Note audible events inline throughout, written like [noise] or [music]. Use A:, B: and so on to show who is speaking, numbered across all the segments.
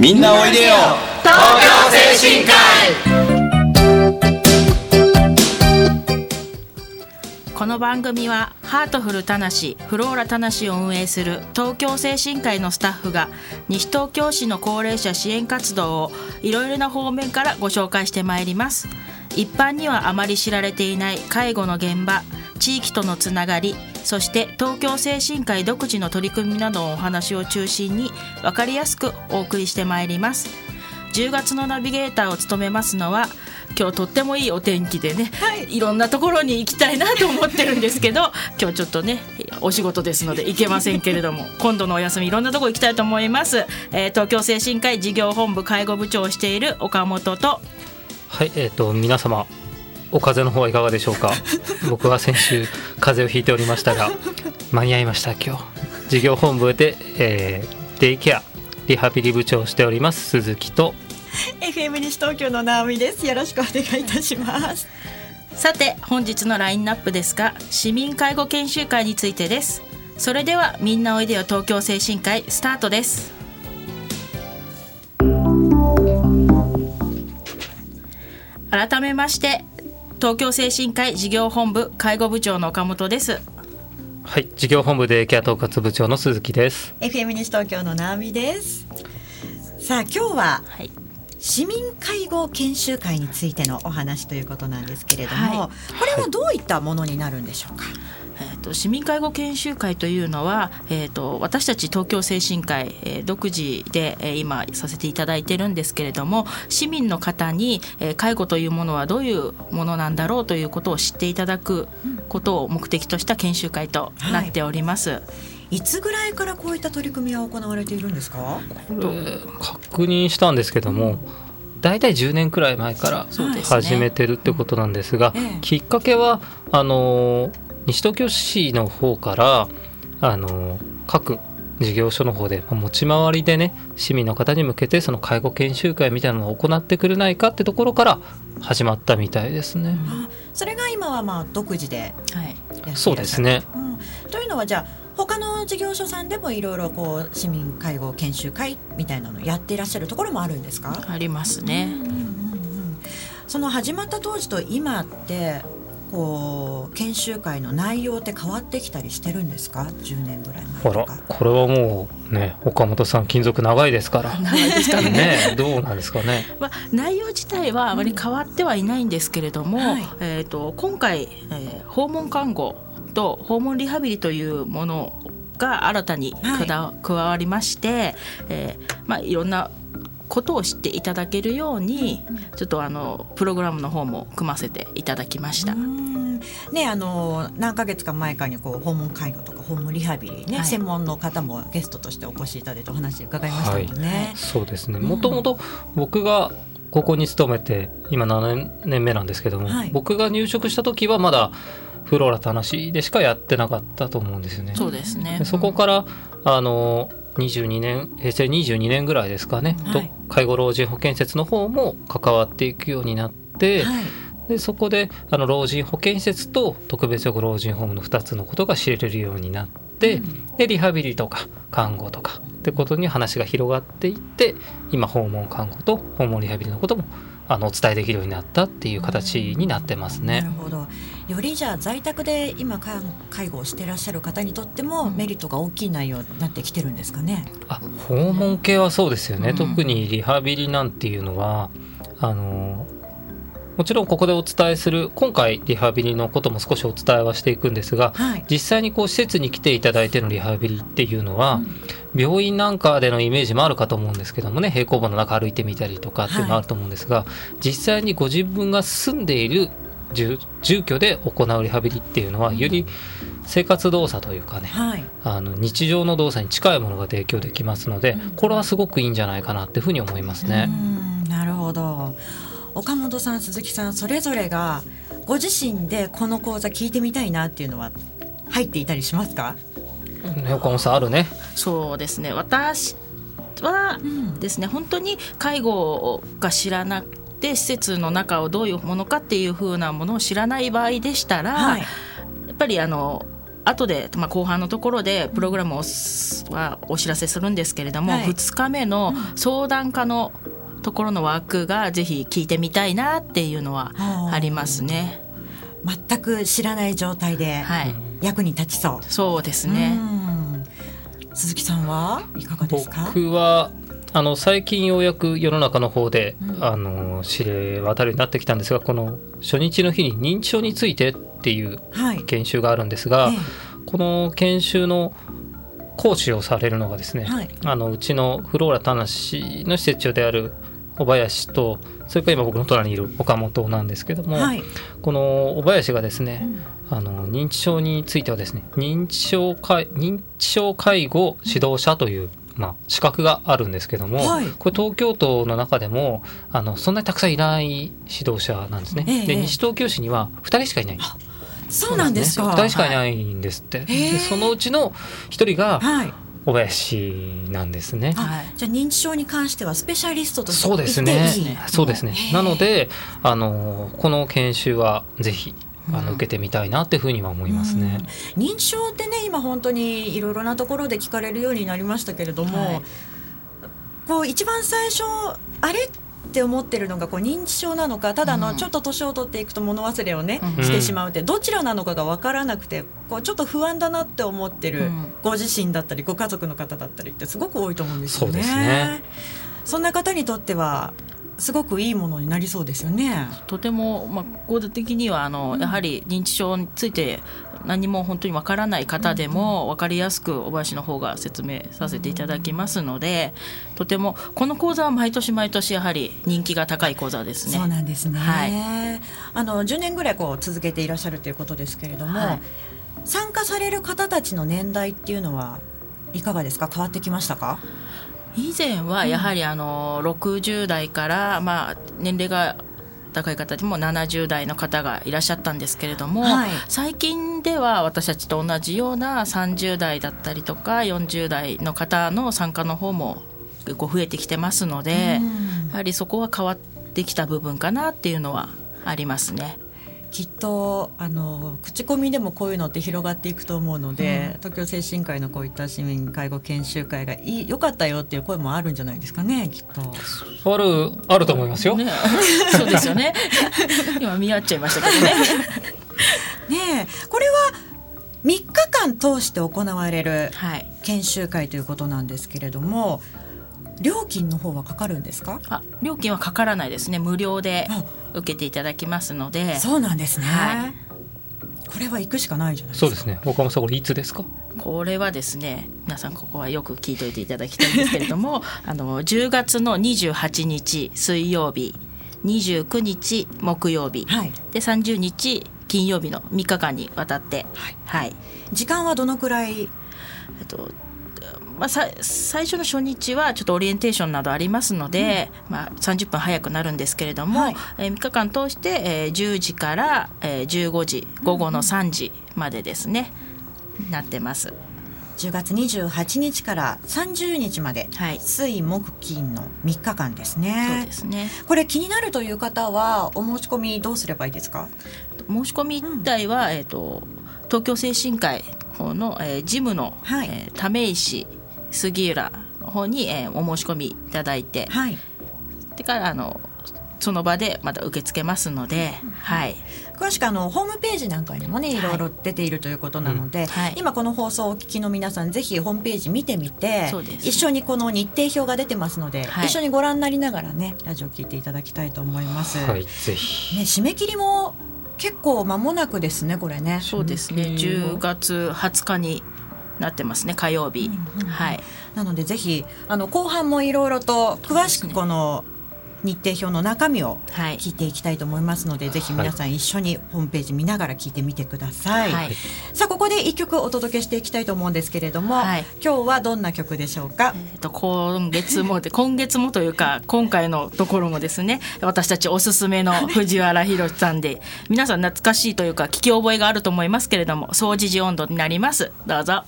A: みんなおいでよ。
B: 東京精神科
C: 医。この番組はハートフルたなしフローラたなしを運営する東京精神科医のスタッフが西東京市の高齢者支援活動をいろいろな方面からご紹介してまいります。一般にはあまり知られていない介護の現場地域とのつながりそして東京精神科医独自の取り組みなどのお話を中心に分かりやすくお送りしてまいります。10月のナビゲーターを務めますのは今日とってもいいお天気でね、はい、いろんなところに行きたいなと思ってるんですけど [laughs] 今日ちょっとねお仕事ですので行けませんけれども [laughs] 今度のお休みいろんなとこ行きたいと思います、えー、東京精神科医事業本部介護部長をしている岡本と。
D: はいえっ、ー、と皆様お風邪の方はいかがでしょうか？[laughs] 僕は先週風邪をひいておりましたが間に合いました今日。事業本部で、えー、デイケアリハビリ部長をしております鈴木と。
E: FM 西東京の直美です。よろしくお願いいたします。
C: さて本日のラインナップですが市民介護研修会についてです。それではみんなおいでよ東京精神科医スタートです。改めまして東京精神科医事業本部介護部長の岡本です。
D: はい事業本部でケア統括部長の鈴木です。
E: FM 西東京の直美です。さあ今日は、はい、市民介護研修会についてのお話ということなんですけれども、はい、これはどういったものになるんでしょうか、
C: えーと、市民介護研修会というのは、えーと、私たち東京精神科医、えー、独自で、えー、今させていただいてるんですけれども市民の方に、えー、介護というものはどういうものなんだろうということを知っていただくことを目的とした研修会となっております。はい。
E: いつぐらいからこういった取り組みは行われているんですか？
D: 確認したんですけども、大体10年くらい前から始めてるってことなんですが、ねきっかけはあの西東京市の方からあの各事業所の方で持ち回りでね市民の方に向けてその介護研修会みたいなのを行ってくれないかってところから始まったみたいですね。
E: それが今はまあ独自で
D: はい、そうですね、
E: うん、というのはじゃあ他の事業所さんでもいろいろこう市民介護研修会みたいなのやっていらっしゃるところもあるんですか？
C: ありますね。うんうんうんうん、
E: その始まった当時と今ってこう研修会の内容って変わってきたりしてるんですか？10年ぐらい前とか。
D: これはもうね岡本さん金属長いですから。
C: 長いですかね。
D: ねどうなんですかね、[laughs]
C: まあ、内容自体はあまり変わってはいないんですけれども、うんはい、えーと、今回、えー、訪問看護と訪問リハビリというものが新たに加わりまして、はいえーまあ、いろんなことを知っていただけるように、ちょっとあのプログラムの方も組ませていただきました。
E: ね、あの何ヶ月か前かにこう訪問介護とか訪問リハビリね、はい、専門の方もゲストとしてお越しいただいてお話伺いましたもんね。
D: はい、そうですね。もともと僕がここに勤めて今7年目なんですけども、はい、僕が入職した時はまだフローラと話でしかやってなかったと思うんですよね。
C: そうですね。
D: そこから、あの22年平成22年ぐらいですかね、はい、介護老人保健施設の方も関わっていくようになって、はい、でそこであの老人保健施設と特別養護老人ホームの2つのことが知れるようになって、うん、でリハビリとか看護とかってことに話が広がっていって今訪問看護と訪問リハビリのこともあのお伝えできるようになったっていう形になってますね。
E: なるほどよりじゃあ在宅で今介護をしていらっしゃる方にとってもメリットが大きい内容になってきてるんですかね？
D: あ訪問系はそうですよね、うん、特にリハビリなんていうのはあのもちろんここでお伝えする今回リハビリのことも少しお伝えはしていくんですが、はい、実際にこう施設に来ていただいてのリハビリっていうのは、うん、病院なんかでのイメージもあるかと思うんですけどもね平行棒の中歩いてみたりとかっていうのもあると思うんですが、はい、実際にご自分が住んでいる住居で行うリハビリっていうのはより生活動作というかね、はい、あの日常の動作に近いものが提供できますので、これはすごくいいんじゃないかなっていうふうに思いますね。
E: なるほど岡本さん鈴木さんそれぞれがご自身でこの講座聞いてみたいなっていうのは入っていたりしますか？
D: ね岡本さんあるね。
C: そうですね。私はですね、うん、本当に介護が知らなくて施設の中をどういうものかっていうふうなものを知らない場合でしたら、はい、やっぱりあの後で、まあ、後半のところでプログラムをはお知らせするんですけれども、はい、2日目の相談家のところの枠がぜひ聞いてみたいなっていうのはありますね。
E: 全く知らない状態で役に立ちそう。はい、
C: そうですね。
E: 鈴木さんはいかがですか？
D: 僕はあの最近ようやく世の中の方で、うん、あの知れ渡るようになってきたんですがこの初日の日に認知症についてっていう研修があるんですが、はいこの研修の講師をされるのがですね、はい、あのうちのフローラ田無の施設長である小林とそれから今僕の隣にいる岡本なんですけども、はい、この小林がですね、うん、あの認知症についてはですね認知症介認知症介護指導者というまあ、資格があるんですけども、はい、これ東京都の中でもあのそんなにたくさんいない指導者なんですね。ええ、で西東京市には2人しかいない。
E: そうなんですか。
D: 二、人しかいないんですって。でそのうちの一人が、小林なんですね、
E: はい、じゃあ認知症に関してはスペシャリストとして
D: そうですね。そうですね。なのであのこの研修はぜひあの受けてみたいなっていうふうには思いますね、
E: うん、認知症ってね今本当にいろいろなところで聞かれるようになりましたけれども、はい、こう一番最初あれ？って思ってるのがこう認知症なのかただのちょっと年を取っていくと物忘れをね、うん、してしまうってどちらなのかが分からなくてこうちょっと不安だなって思ってるご自身だったりご家族の方だったりってすごく多いと思うんですよね。そね。そんな方にとってはすごくいいものになりそうですよね。
C: とても、まあ、合理的にはあの、うん、やはり認知症について何も本当にわからない方でも分かりやすく小林の方が説明させていただきますので、とてもこの講座は毎年毎年やはり人気が高い講座ですね。
E: そうなんですね。はい、あの10年ぐらいこう続けていらっしゃるということですけれども、はい、参加される方たちの年代っていうのはいかがですか？変わってきましたか？
C: 以前はやはりあの60代からまあ年齢が高い方でも70代の方がいらっしゃったんですけれども、はい、最近では私たちと同じような30代だったりとか40代の方の参加の方も結構増えてきてますので、やはりそこは変わってきた部分かなっていうのはありますね。
E: きっとあの口コミでもこういうのって広がっていくと思うので、うん、東京精神科医のこういった市民介護研修会がいい良かったよっていう声もあるんじゃないですかねきっ
D: と。あるあると思いますよ。ね、[laughs]
C: そうですよね。今見合っちゃいましたけどね。[laughs]
E: ねこれは3日間通して行われる研修会ということなんですけれども、はい料金の方はかかるんですか？
C: あ料金はかからないですね。無料で受けていただきますので。
E: そうなんですね、はい、これは行くしかないじゃないですか。
D: そうですね。岡本さんこれいつですか？
C: これはですね皆さんここはよく聞いといていただきたいんですけれども [laughs] あの10月の28日水曜日29日木曜日、はい、で30日金曜日の3日間にわたって、はい、はい、
E: 時間はどのくらい？
C: えっとまあ、最初の初日はちょっとオリエンテーションなどありますので、うん、まあ、30分早くなるんですけれども、はい、えー、3日間通して、えー、10時から、えー、15時午後の3時までですね、うん、なってます。
E: 10月28日から30日まで、はい、水木金の3日間ですね。
C: そうですね。
E: これ気になるという方はお申し込みどうすればいいですか？
C: 申し込み自体は、うん、えっ、ー、と東京精神科医の、えー、事務の、はい、えー、為石杉浦の方に、えー、お申し込みいただいて、はい、でからあのその場でまた受け付けますので、はい、
E: 詳しくあのホームページなんかにもねい。ろいろ出ているということなので、はい、今この放送をお聞きの皆さんぜひホームページ見てみて、一緒にこの日程表が出てますので、はい、一緒にご覧になりながらねラジオ聞いていただきたいと思います。
D: はい、ぜひ。
E: ね締め切りも結構間もなくですねこれね。
C: そうですね。10月20日になってますね火曜日、うんうん、はい
E: なのでぜひあの後半もいろいろと詳しくこの日程表の中身を聞いていきたいと思いますので、はい、ぜひ皆さん一緒にホームページ見ながら聞いてみてください、はい、さあここで一曲お届けしていきたいと思うんですけれども、はい、今日はどんな曲でしょうか、
C: えーと、今月も [laughs] 今月もというか今回のところもですね私たちおすすめの藤原宏さんで皆さん懐かしいというか聞き覚えがあると思いますけれども「総持寺温度」になります。どうぞ。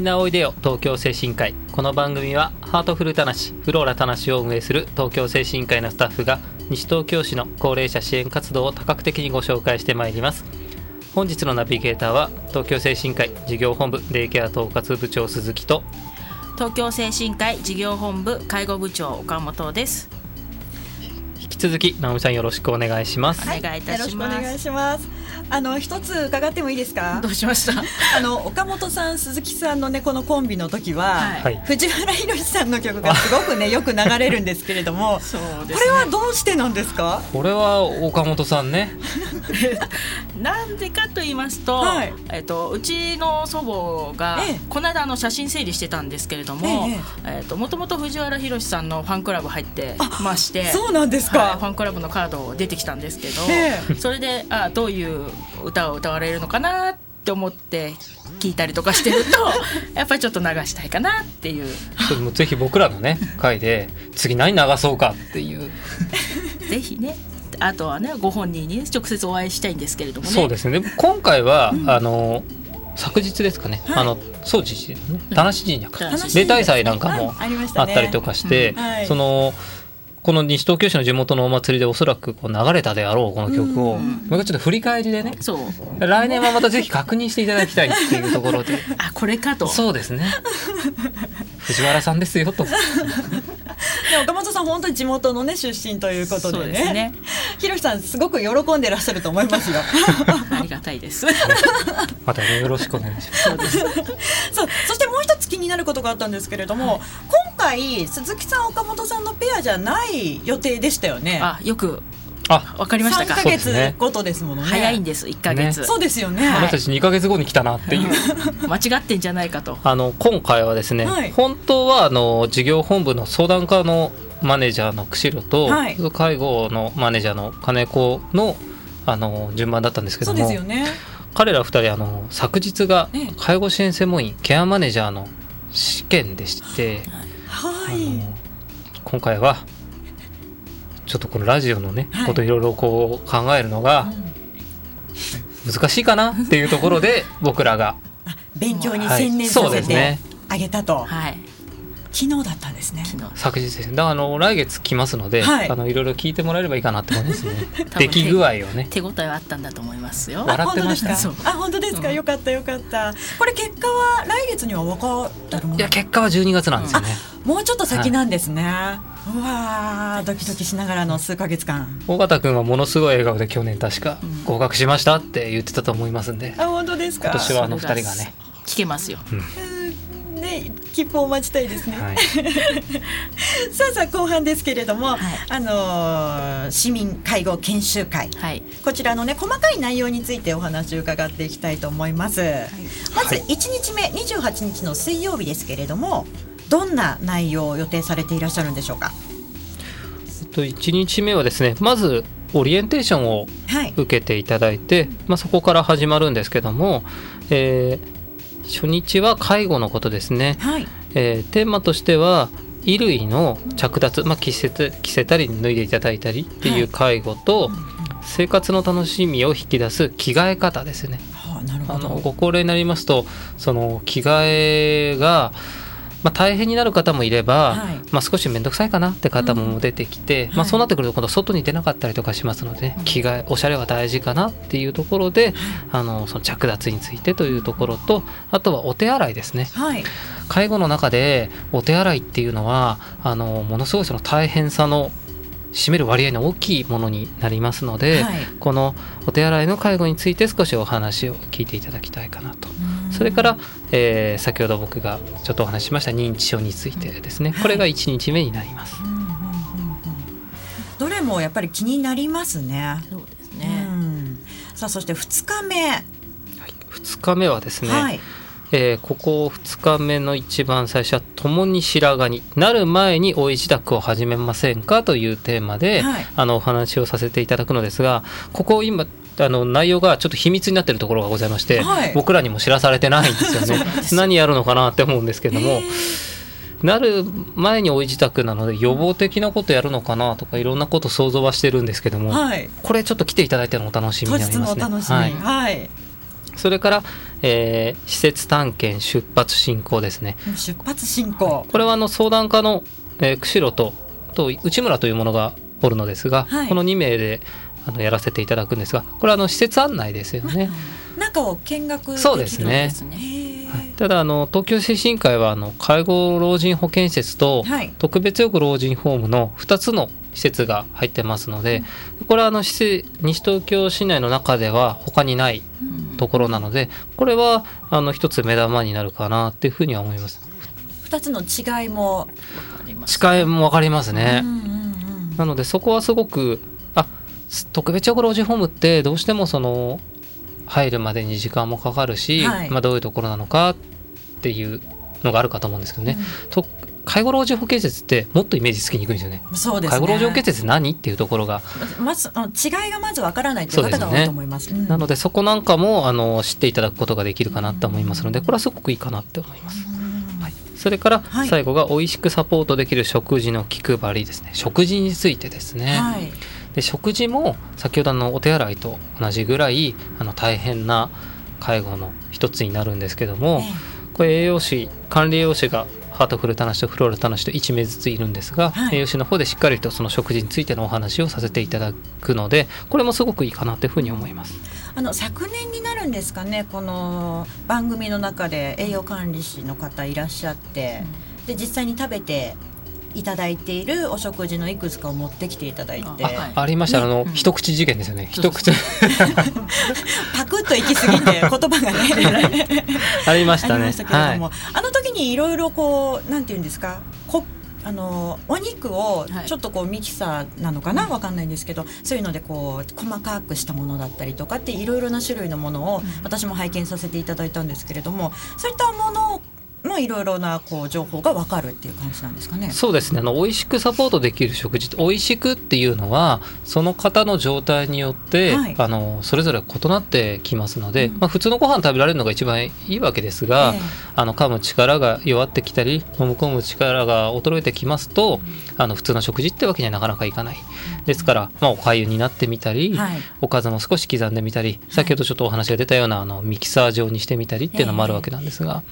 D: んななおいでよ東京精神科医。この番組はハートフルたなしフローラたなしを運営する東京精神科医のスタッフが西東京市の高齢者支援活動を多角的にご紹介してまいります。本日のナビゲーターは東京精神科医事業本部デイケア統括部長鈴木と
C: 東京精神科医事業本部介護部長岡本です。
D: 引き続き直美さんよろしくお願いします、
C: お願いいたします
E: あの一つ伺ってもいいですか？
C: どうしました？[laughs]
E: あの岡本さん鈴木さんのねこのコンビの時は、
C: はい。
E: 藤原宏さんの曲がすごくね [laughs] よく流れるんですけれども
C: そうで
E: これはどうしてなんですか？
D: これは岡本さんね。[laughs]
C: なんでかと言いますと、
E: はい。
C: えっと、うちの祖母が、
E: ええ。
C: この間あの写真整理してたんですけれども、えっともともと藤原宏さんのファンクラブ入ってまして
E: そうなんですか、
C: はい、ファンクラブのカード出てきたんですけど、
E: え
C: それであどういう歌を歌われるのかなって思って聞いたりとかしてると [laughs] やっぱりちょっと流したいかなっていう。
D: それもぜひ僕らのね [laughs] 回で次何流そうかっていう。
C: ぜひねあとはねご本人にね直接お会いしたいんですけれどもね。
D: そうですね。で今回は、あの昨日ですかね、
E: はい。
D: あの総持寺のね。田無神社か。例大祭なんかも
E: あ
D: ったりとかして、
E: うん。はい。
D: そのこの西東京市の地元のお祭りでおそらくこう流れたであろうこの曲を、
E: うん。
D: もう一回ちょっと振り返りでね
C: そう。
D: 来年はまたぜひ確認していただきたいっていうところで。[laughs]
C: あこれかと。
D: そうですね。藤原さんですよと。[laughs]
E: で岡本さん本当に地元のね出身ということでね。
C: ですね。
E: 宏さんすごく喜んでらっしゃると思いますよ。[laughs]
C: ありがたいです。
D: またねよろしくお願いします。
C: そうです。
E: そう。そしてもう一つ気になることがあったんですけれども、今回鈴木さん岡本さんのペアじゃない予定でしたよね。
C: あよく
D: あ
C: わかりました
E: 3
C: か。
E: ヶ
D: そうですね。
E: 月ごとですものね。
C: 早いんです1ヶ月、
E: そうですよね、
D: あなたたち2ヶ月後に来たなっていう。[laughs]
C: 間違ってんじゃないかと。
D: あの今回はですね、
E: はい。
D: 本当はあの事業本部の相談課のマネージャーの釧路と、
E: はい。
D: 介護のマネージャーの金子のあの順番だったんですけ
E: そう
D: ども
E: ですよね。
D: 彼ら2人あの昨日が
E: ええ
D: 介護支援専門員ケアマネージャーの試験でして、あ
E: はい。
D: の今回はちょっとこのラジオのね、
E: はい。
D: こといろいろこう考えるのが難しいかな？っていうところで僕らが
E: 勉強に
D: はい。
E: 専念
D: そ
E: させてあげたと、
C: はい
E: 昨日だったんですね。
C: 昨日。
D: 昨日ですね。だからあの来月来ますので、
E: はい。
D: あのいろいろ聞いてもらえればいいかなって思いますね。[laughs] 出来具合をね。
C: 手応えはあったんだと思いますよ。
D: わ笑ってました。
E: あ本当ですか？よかったよかった。これ結果は来月には分かってるもの
D: いや結果は12月なんですよね。
E: もうちょっと先なんですね、うわードキドキしながらの数ヶ月間。
D: 尾形君はものすごい笑顔で去年確か合格しましたって言ってたと思いますんで。
E: あ本当ですか？
D: 今年はあの二人がね、
C: 聞けますよ。
E: うんね切符を待ちたい。ですね、
D: はい、[laughs]
E: さあさあ後半ですけれども、
C: はい。
E: あのー市民介護研修会。
C: はい。
E: こちらのね細かい内容についてお話を伺っていきたいと思います、まず1日目28日の水曜日ですけれどもどんな内容を予定されていらっしゃるんでしょうか？
D: と1日目はですねまずオリエンテーションを
E: はい。
D: 受けていただいて、まあ、そこから始まるんですけども、えー初日は介護のことですね、
E: はい。
D: えーテーマとしては衣類の着脱、まあ、着せて着せたり脱いでいただいたりっていう介護と、生活の楽しみを引き出す着替え方ですね。
E: はあ、なるほど。
D: あのご高齢になりますとその着替えが、まあ、大変になる方もいれば、
E: はい。
D: まあ、少し面倒くさいかなって方も出てきて、まあ、
E: はい。
D: そうなってくると今度外に出なかったりとかしますので、着替えおしゃれは大事かなっていうところで、あのその着脱についてというところとあとはお手洗いですね。
E: はい。
D: 介護の中でお手洗いっていうのはあのものすごいその大変さの占める割合の大きいものになりますので、
E: はい。
D: このお手洗いの介護について少しお話を聞いていただきたいかなと。それから、えー先ほど僕がちょっとお話ししました認知症についてですね。これが1日目になります。
E: うんうんうんうんどれもやっぱり気になりますね。
C: そうです
E: う
C: ね、
E: ん、さあそして2日目、
D: 2日目はですね、
E: はい。
D: えーここ2日目の一番最初は「共に白髪になる前におい自宅を始めませんか?」というテーマで、
E: はい。
D: あのお話をさせていただくのですがここ今あの内容がちょっと秘密になっているところがございまして、
E: はい。
D: 僕らにも知らされてないんですよね。[laughs] 何やるのかなって思うんですけども、なる前におい自宅なので予防的なことやるのかなとかいろんなこと想像はしてるんですけども、
E: はい。
D: これちょっと来ていただいてのお楽しみになりますね。それから、えー施設探検出発進行ですね。
E: 出発進行。
D: これはあの相談課の、えー釧路とと内村というものがおるのですが、
E: はい。
D: この2名であのやらせていただくんですがこれはあの施設案内ですよね。
E: 中を見学できる
D: そうですね。
C: ですね。
E: へー。
D: ただあの東京精神科医はあの介護老人保健施設と
E: はい。
D: 特別養護老人ホームの2つの施設が入ってますのでこれはあの西東京市内の中では他にないところなのでこれはあの一つ目玉になるかなっていうふうには思います。
E: 二つの違いも、
C: あります
D: 近いも分かりますね。
E: うんうんうん。
D: なのでそこはすごくあ特別養護老人ホームってどうしてもその入るまでに時間もかかるし、
E: はい。
D: まあ、どういうところなのかっていうのがあるかと思うんですけどね、と介護老人保健施設ってもっとイメージつきにくいんですよね。
E: そうですね。
D: 介護老人保健施設何？っていうところが、
E: まずあの違いがまずわからないという方が多いと思います。うん。
D: なのでそこなんかもあの知っていただくことができるかなと思いますのでこれはすごくいいかなって思います。はい、それから
E: はい。
D: 最後が美味しくサポートできる食事の気配りですね。食事についてですね。
E: はい。
D: で食事も先ほどのお手洗いと同じぐらいあの大変な介護の一つになるんですけども、これ栄養士管理栄養士がハートフルタナシとフローラタナシと1名ずついるんですが、
E: はい。
D: 栄養士の方でしっかりとその食事についてのお話をさせていただくのでこれもすごくいいかなというふうに思います。
E: あの昨年になるんですかねこの番組の中で栄養管理士の方いらっしゃって、で実際に食べていただいているお食事のいくつかを持ってきていただいて、
C: あはい。
D: ありました、
E: ね。
D: あの、
E: うん。
D: 一口事件ですよね。
C: そう
D: 一口。[laughs]
E: パクッと行き過ぎて言葉がね。[laughs]
D: ありましたね。
E: ありましたけれども、
D: はい。
E: あの時にいろいろこうなんていうんですか？こあのお肉を
C: はい。
E: ちょっとこうミキサーなのかな？わかんないんですけどそういうのでこう細かくしたものだったりとかっていろいろな種類のものを私も拝見させていただいたんですけれどもそういったもののいろいろなこう情報がわかるっていう感じなんですかね。
D: そうですね。あの美味しくサポートできる食事美味しくっていうのはその方の状態によって、
E: はい。
D: あのそれぞれ異なってきますので、
E: うん。
D: まあ、普通のご飯食べられるのが一番いいわけですが、
E: ええ。
D: あの噛む力が弱ってきたり飲み込む力が衰えてきますと、あの普通の食事ってわけにはなかなかいかない。ですから、まあ、おかゆになってみたり、
E: はい。
D: おかずも少し刻んでみたり先ほどちょっとお話が出たようなあのミキサー状にしてみたりっていうのもあるわけなんですが、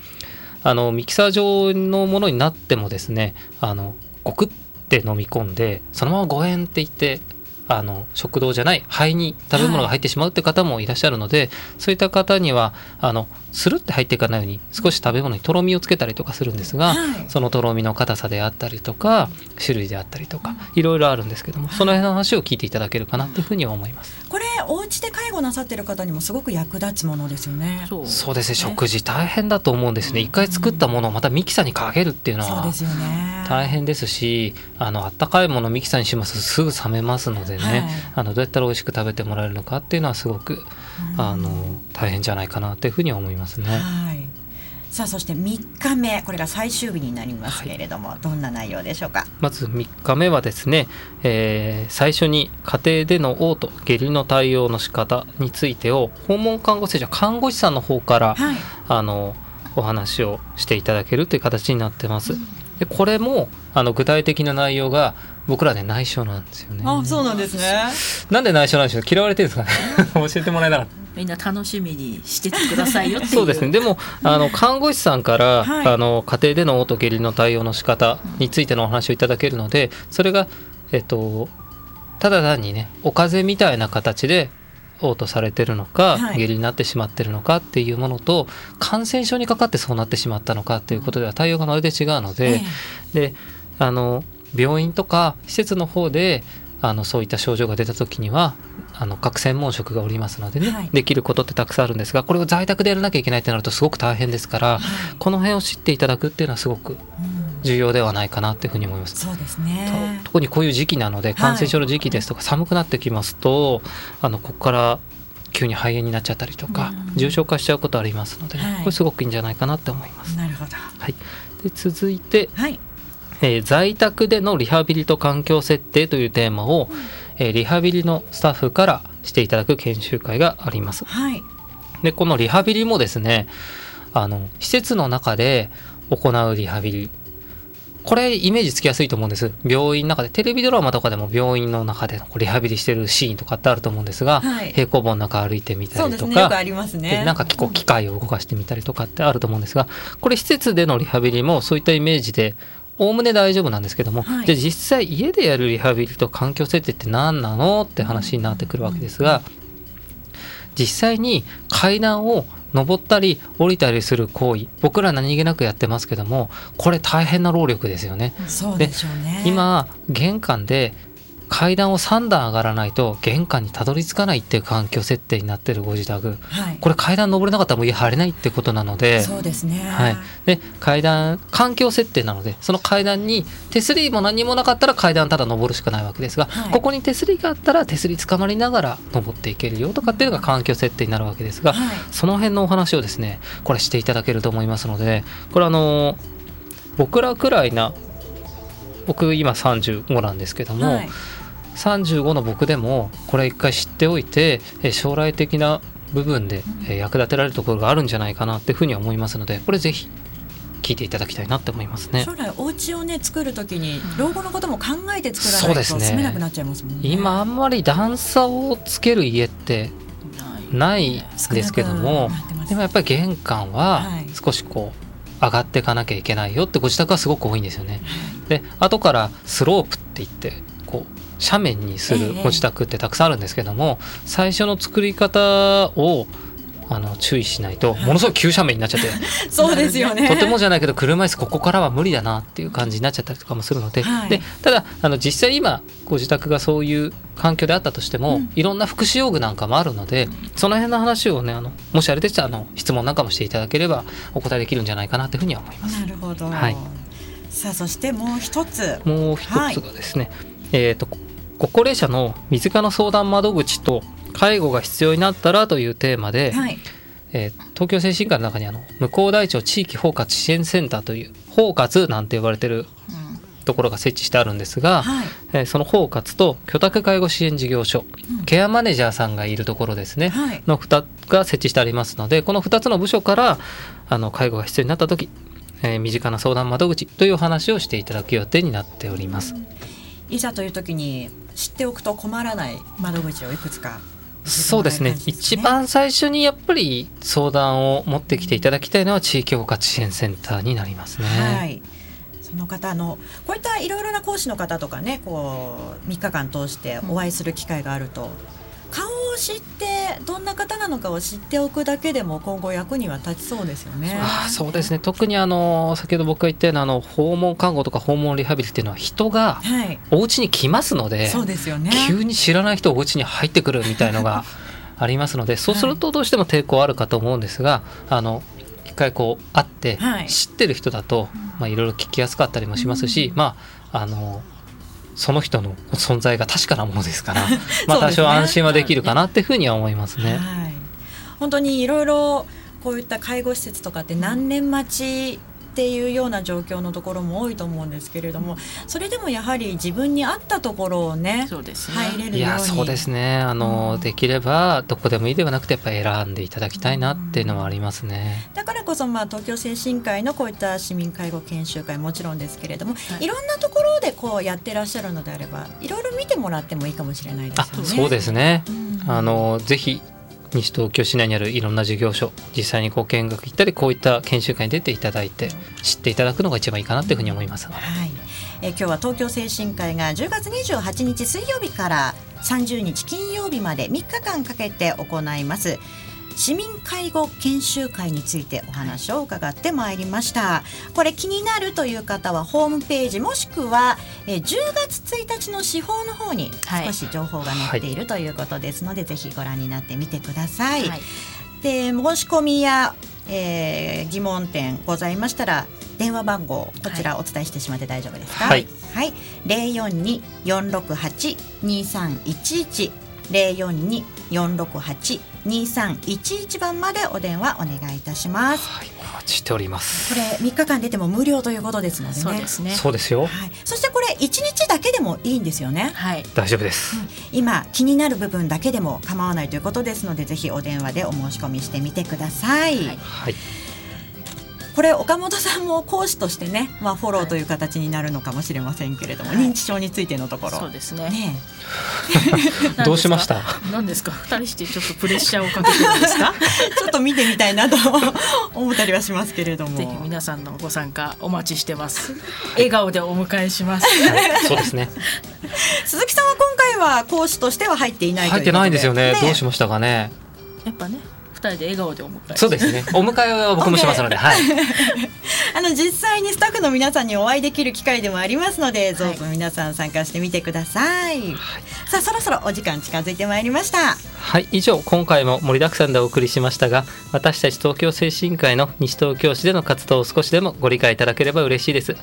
D: あのミキサー状のものになってもですねあのゴクって飲み込んでそのままご縁って言ってあの食道じゃない肺に食べ物が入ってしまうって方もいらっしゃるので、そういった方にはあのスルって入っていかないように少し食べ物にとろみをつけたりとかするんですが、
E: はい
D: そのとろみの硬さであったりとか種類であったりとかいろいろあるんですけどもその辺の話を聞いていただけるかなというふうには思います。
E: これお家で介護なさってる方にもすごく役立つものですよね。
C: そう
D: そうですね食事大変だと思うんですね一回作ったものをまたミキサーにかけるっていうのは
E: そうですよね。
D: 大変ですしあのあったかいものをミキサーにしますとすぐ冷めますのでね、
E: はい
D: あのどうやったら美味しく食べてもらえるのかっていうのはすごくあの大変じゃないかなというふうには思いますね。
E: はい。さあそして3日目これが最終日になりますけれども、どんな内容でしょうか？
D: まず3日目はですね、えー最初に家庭での嘔吐下痢の対応の仕方についてを訪問看護師じゃ看護師さんの方から、
E: はい。
D: あのお話をしていただけるという形になってます。でこれもあの具体的な内容が僕らね内緒なんですよね。
E: あそうなんですね。
D: なんで内緒なんでしょう？嫌われてるんですかね？[laughs] 教えてもらえなかった。
C: みんな楽しみにしててくださいよっていう。[laughs]
D: そうですね。でもあの看護師さんから、
E: はい。
D: あの家庭での嘔吐下痢の対応の仕方についてのお話をいただけるのでそれがえっとただ単にねお風邪みたいな形で嘔吐されてるのか、
E: はい。
D: 下痢になってしまってるのかっていうものと感染症にかかってそうなってしまったのかっていうことでは対応がまるで違うので、であの病院とか施設の方であのそういった症状が出た時にはあの各専門職がおりますのでね、
E: はい
D: できることってたくさんあるんですがこれを在宅でやらなきゃいけないってなるとすごく大変ですから、この辺を知っていただくっていうのはすごく
E: うん
D: 重要ではないかなっていうふうに思います。
E: そうですね。
D: 特にこういう時期なので感染症の時期ですとか寒くなってきますと、あのここから急に肺炎になっちゃったりとか、
E: うん
D: 重症化しちゃうことありますので、
E: はい
D: これすごくいいんじゃないかなって思います。
E: なるほど。
D: はい、で続いて、
E: はい。
D: えー在宅でのリハビリと環境設定というテーマを、えーリハビリのスタッフからしていただく研修会があります。
E: はい。
D: でこのリハビリもですねあの施設の中で行うリハビリ。これイメージつきやすいと思うんです。病院の中でテレビドラマとかでも病院の中でリハビリしてるシーンとかってあると思うんですが、はい、平行棒の中歩いてみたりとか、
E: ありますね。
D: なんかこう機械を動かしてみたりとかってあると思うんですがこれ施設でのリハビリもそういったイメージでおおむね大丈夫なんですけども、はい、じゃあ実際家でやるリハビリと環境設定って何なのって話になってくるわけですが、実際に階段を登ったり降りたりする行為僕ら何気なくやってますけどもこれ大変な労力ですよね。
E: でね
D: 今玄関で階段を3段上がらないと玄関にたどり着かないっていう環境設定になってるご自宅、はい、これ階段登れなかったらもう家入れないってことなので。
E: そうですね、
D: はい、で階段環境設定なのでその階段に手すりも何もなかったら階段ただ登るしかないわけですが、はい、ここに手すりがあったら手すりつかまりながら登っていけるよとかっていうのが環境設定になるわけですが、はい、その辺のお話をですねこれしていただけると思いますのでこれあの僕らくらいな僕今35なんですけども、はい35の僕でもこれ一回知っておいて将来的な部分で役立てられるところがあるんじゃないかなっていうふうに思いますのでこれぜひ聞いていただきたいなって思いますね。
E: 将来お家をね作るときに老後のことも考えて作らないと住めなくなっちゃいますもんね、
D: ね、今あんまり段差をつける家ってない。ですけども、でもやっぱり玄関は少しこう上がっていかなきゃいけないよってご自宅はすごく多いんですよね。で後からスロープって言って斜面にするご自宅ってたくさんあるんですけども、最初の作り方をあの注意しないとものすごい急斜面になっちゃって。[laughs]
E: そうですよね。
D: とてもじゃないけど車椅子ここからは無理だなっていう感じになっちゃったりとかもするのではい、でただあの実際今ご自宅がそういう環境であったとしても、うん、いろんな福祉用具なんかもあるのでその辺の話をねあのもしあれでしたらあの質問なんかもしていただければお答えできるんじゃないかなというふうには思います。
E: なるほど、はい、さあそしてもう一つ。
D: もう一つがですね、はい、えーとご高齢者の身近な相談窓口と介護が必要になったらというテーマで、はい、えー、東京精神科の中にあの向こう大町地域包括支援センターという包括なんて呼ばれてるところが設置してあるんですが、はい、えー、その包括と居宅介護支援事業所、うん、ケアマネージャーさんがいるところですね、はい、の2が設置してありますのでこの2つの部署からあの介護が必要になった時、えー、身近な相談窓口という話をしていただく予定になっております。
E: いざという時に知っておくと困らない窓口をいくつか
D: そうですね、ね、一番最初にやっぱり相談を持ってきていただきたいのは地域包括支援センターになりますね。
E: はい。その方のこういったいろいろな講師の方とかねこう3日間通してお会いする機会があると、顔を知ってどんな方なのかを知っておくだけでも今後役には立ちそうですよね。
D: あそうですね。特にあの先ほど僕が言ったようなあの訪問看護とか訪問リハビリっていうのは人がお家に来ますので、はい、
E: そうですよね、
D: 急に知らない人お家に入ってくるみたいのが [laughs] ありますのでそうするとどうしても抵抗あるかと思うんですが、あの一回こう会って知ってる人だと、まあ、いろいろ聞きやすかったりもしますし、まああのその人の存在が確かなものですから [laughs] まあ多少安心はできるかなっていうふうには思いますね。はい、
E: 本当にいろいろこういった介護施設とかって何年待ちっていうような状況のところも多いと思うんですけれどもそれでもやはり自分に合ったところをねそうですね。入れるように。いや
D: そうですね。あの、うん、できればどこでもいいではなくてやっぱり選んでいただきたいなっていうのはありますね、
E: うん、だからこそ、まあ、東京精神科医のこういった市民介護研修会もちろんですけれども、はい、いろんなところでこうやってらっしゃるのであればいろいろ見てもらってもいいかもしれないですよね。
D: そうですね、うん、あのぜひ西東京市内にあるいろんな事業所実際にこう見学行ったりこういった研修会に出ていただいて知っていただくのが一番いいかなというふうに思います、はい。
E: え今日は東京精神科医が10月28日水曜日から30日金曜日まで3日間かけて行います。市民介護研修会についてお話を伺ってまいりました。これ気になるという方はホームページもしくはえ10月1日の司法の方に少し情報が載っているということですので、はい、ぜひご覧になってみてください、はい、で申し込みや、えー、疑問点ございましたら電話番号こちらお伝えしてしまって大丈夫ですか？はい、はい、042-468-2311 042-468-2311番までお電話お願いいたします。
D: はい、お待ちしております。
E: これ3日間出ても無料ということですのでね。
C: そうですね。
D: そうですよ。
E: はい。そしてこれ1日だけでもいいんですよね。
C: はい。
D: 大丈夫です。うん、
E: 今気になる部分だけでも構わないということですので、ぜひお電話でお申し込みしてみてください。はい。はいこれ岡本さんも講師としてね、まあ、フォローという形になるのかもしれませんけれども、はい、認知症についてのところ。
C: そうですね。ね。[laughs]
D: どうしました？
C: 何ですか？二人してちょっとプレッシャーをかけてるんですか？[laughs]
E: ちょっと見てみたいなと思ったりはしますけれども。[laughs]
C: ぜひ皆さんのご参加お待ちしてます。笑顔でお迎えします、
D: はい、そうですね。
E: 鈴木さんは今回は講師としては入っていない
D: 入ってないんですよね、ね、どうしましたかね。
C: やっぱね二人で笑顔でお迎え
D: そうですね。お迎えは僕もしますので、はい、[laughs]
E: あの実際にスタッフの皆さんにお会いできる機会でもありますので、どうぞ皆さん参加してみてください、はい、さあそろそろお時間近づいてまいりました。
D: はい。以上今回も盛りだくさんでお送りしましたが私たち東京精神科医の西東京市での活動を少しでもご理解いただければ嬉しいです。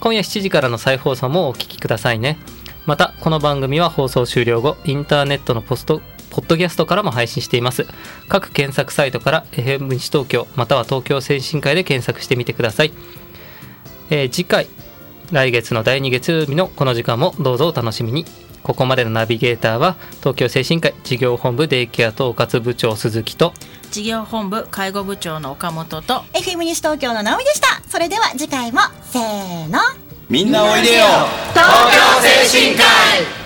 D: 今夜7時からの再放送もお聞きくださいね。またこの番組は放送終了後インターネットのポストポッドキャストからも配信しています。各検索サイトから FM 西東京または東京精神科医で検索してみてください。えー、次回、来月の第2月曜日のこの時間もどうぞお楽しみに。ここまでのナビゲーターは東京精神科医事業本部デイケア統括部長鈴木と
C: 事業本部介護部長の岡本と
E: FM 西東京の直美でしたそれでは次回もせーの
B: みんなおいでよ東京精神科医